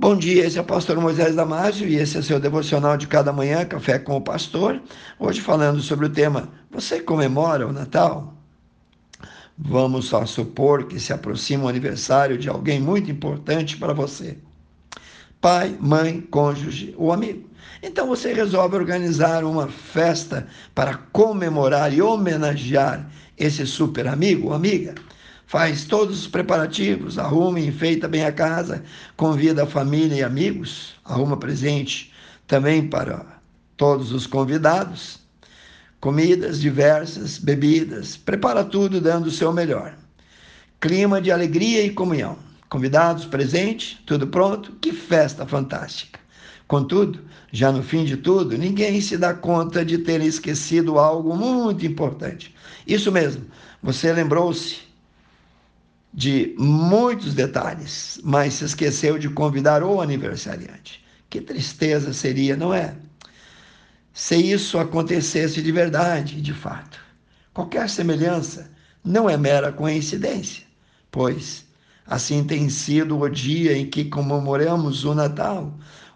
Bom dia, esse é o pastor Moisés Damásio e esse é seu devocional de cada manhã, Café com o Pastor. Hoje falando sobre o tema Você comemora o Natal? Vamos só supor que se aproxima o aniversário de alguém muito importante para você. Pai, mãe, cônjuge ou amigo. Então você resolve organizar uma festa para comemorar e homenagear esse super amigo ou amiga faz todos os preparativos, arruma e enfeita bem a casa, convida a família e amigos, arruma presente também para todos os convidados, comidas diversas, bebidas, prepara tudo dando o seu melhor. Clima de alegria e comunhão. Convidados, presente, tudo pronto, que festa fantástica. Contudo, já no fim de tudo, ninguém se dá conta de ter esquecido algo muito importante. Isso mesmo, você lembrou-se de muitos detalhes, mas se esqueceu de convidar o aniversariante. Que tristeza seria, não é? Se isso acontecesse de verdade, de fato. Qualquer semelhança não é mera coincidência, pois assim tem sido o dia em que comemoramos o Natal,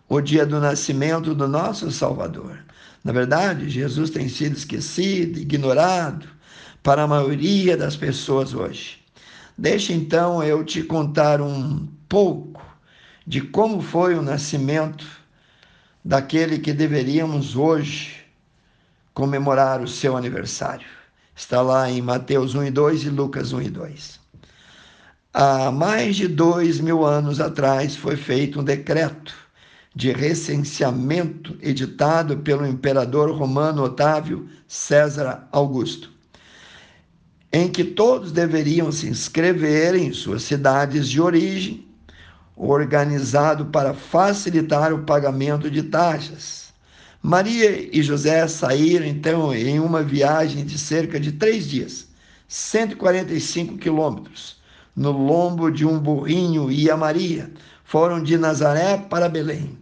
o dia do nascimento do nosso Salvador. Na verdade, Jesus tem sido esquecido, ignorado para a maioria das pessoas hoje. Deixa então eu te contar um pouco de como foi o nascimento daquele que deveríamos hoje comemorar o seu aniversário. Está lá em Mateus 1 e 2 e Lucas 1 e 2. Há mais de dois mil anos atrás foi feito um decreto de recenseamento editado pelo imperador romano Otávio César Augusto em que todos deveriam se inscrever em suas cidades de origem, organizado para facilitar o pagamento de taxas. Maria e José saíram então em uma viagem de cerca de três dias, 145 quilômetros, no lombo de um burrinho e a Maria foram de Nazaré para Belém,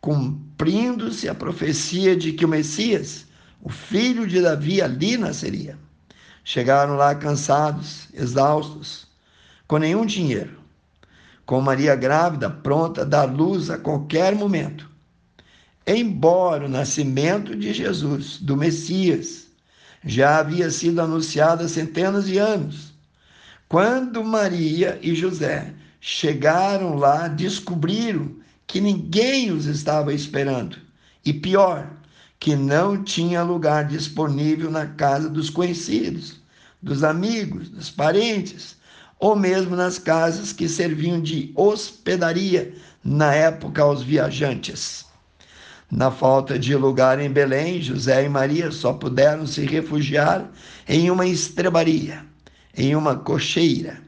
cumprindo-se a profecia de que o Messias, o filho de Davi, ali nasceria. Chegaram lá cansados, exaustos, com nenhum dinheiro, com Maria grávida, pronta a dar luz a qualquer momento. Embora o nascimento de Jesus, do Messias, já havia sido anunciado há centenas de anos, quando Maria e José chegaram lá, descobriram que ninguém os estava esperando. E pior, que não tinha lugar disponível na casa dos conhecidos, dos amigos, dos parentes, ou mesmo nas casas que serviam de hospedaria na época aos viajantes. Na falta de lugar em Belém, José e Maria só puderam se refugiar em uma estrebaria, em uma cocheira.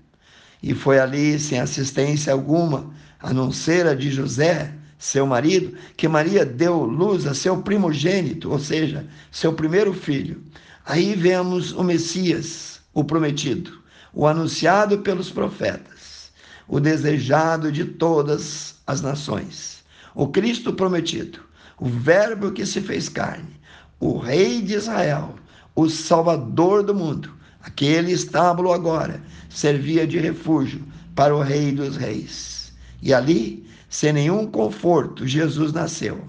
E foi ali, sem assistência alguma, a não ser a de José, seu marido, que Maria deu luz a seu primogênito, ou seja, seu primeiro filho. Aí vemos o Messias, o prometido, o anunciado pelos profetas, o desejado de todas as nações, o Cristo prometido, o Verbo que se fez carne, o Rei de Israel, o Salvador do mundo. Aquele estábulo agora servia de refúgio para o Rei dos Reis. E ali sem nenhum conforto, Jesus nasceu.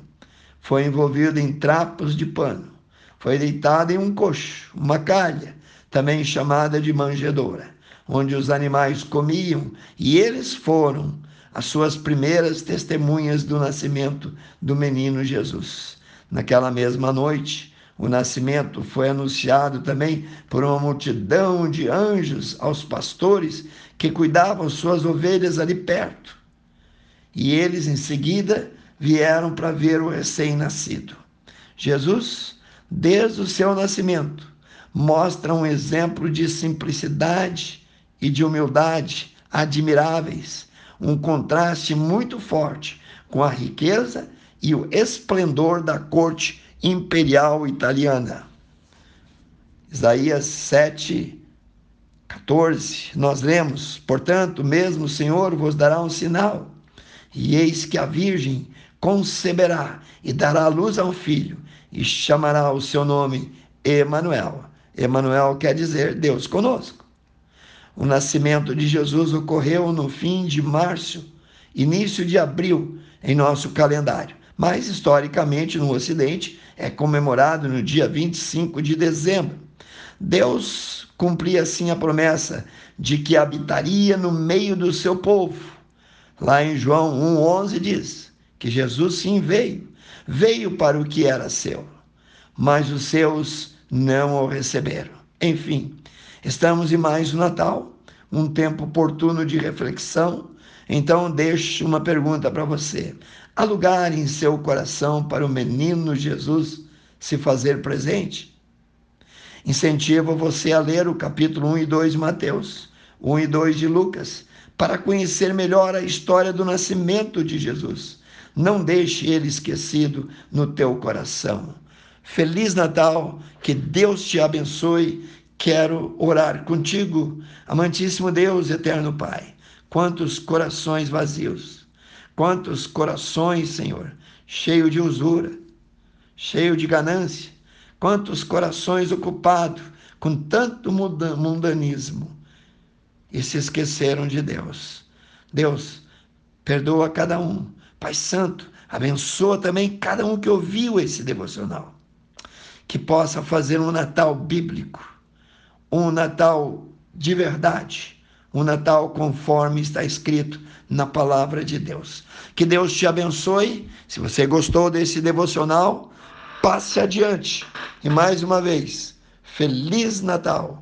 Foi envolvido em trapos de pano. Foi deitado em um coxo, uma calha, também chamada de manjedoura, onde os animais comiam, e eles foram as suas primeiras testemunhas do nascimento do menino Jesus. Naquela mesma noite, o nascimento foi anunciado também por uma multidão de anjos aos pastores que cuidavam suas ovelhas ali perto. E eles em seguida vieram para ver o recém-nascido. Jesus, desde o seu nascimento, mostra um exemplo de simplicidade e de humildade admiráveis, um contraste muito forte com a riqueza e o esplendor da corte imperial italiana. Isaías 7, 14, nós lemos: Portanto, mesmo o Senhor vos dará um sinal e eis que a Virgem conceberá e dará luz a um filho, e chamará o seu nome Emanuel. Emanuel quer dizer Deus conosco. O nascimento de Jesus ocorreu no fim de março início de abril em nosso calendário, mas historicamente no Ocidente é comemorado no dia 25 de dezembro. Deus cumpria assim a promessa de que habitaria no meio do seu povo. Lá em João 1,11 diz que Jesus sim veio, veio para o que era seu, mas os seus não o receberam. Enfim, estamos em mais um Natal, um tempo oportuno de reflexão. Então, deixo uma pergunta para você: há lugar em seu coração para o menino Jesus se fazer presente? Incentivo você a ler o capítulo 1 e 2 de Mateus, 1 e 2 de Lucas, para conhecer melhor a história do nascimento de Jesus. Não deixe ele esquecido no teu coração. Feliz Natal, que Deus te abençoe. Quero orar contigo, amantíssimo Deus, eterno Pai. Quantos corações vazios, quantos corações, Senhor, cheio de usura, cheio de ganância, quantos corações ocupados com tanto mundanismo e se esqueceram de Deus. Deus, perdoa cada um. Pai Santo, abençoa também cada um que ouviu esse devocional. Que possa fazer um Natal bíblico, um Natal de verdade, um Natal conforme está escrito na palavra de Deus. Que Deus te abençoe. Se você gostou desse devocional, passe adiante. E mais uma vez, Feliz Natal!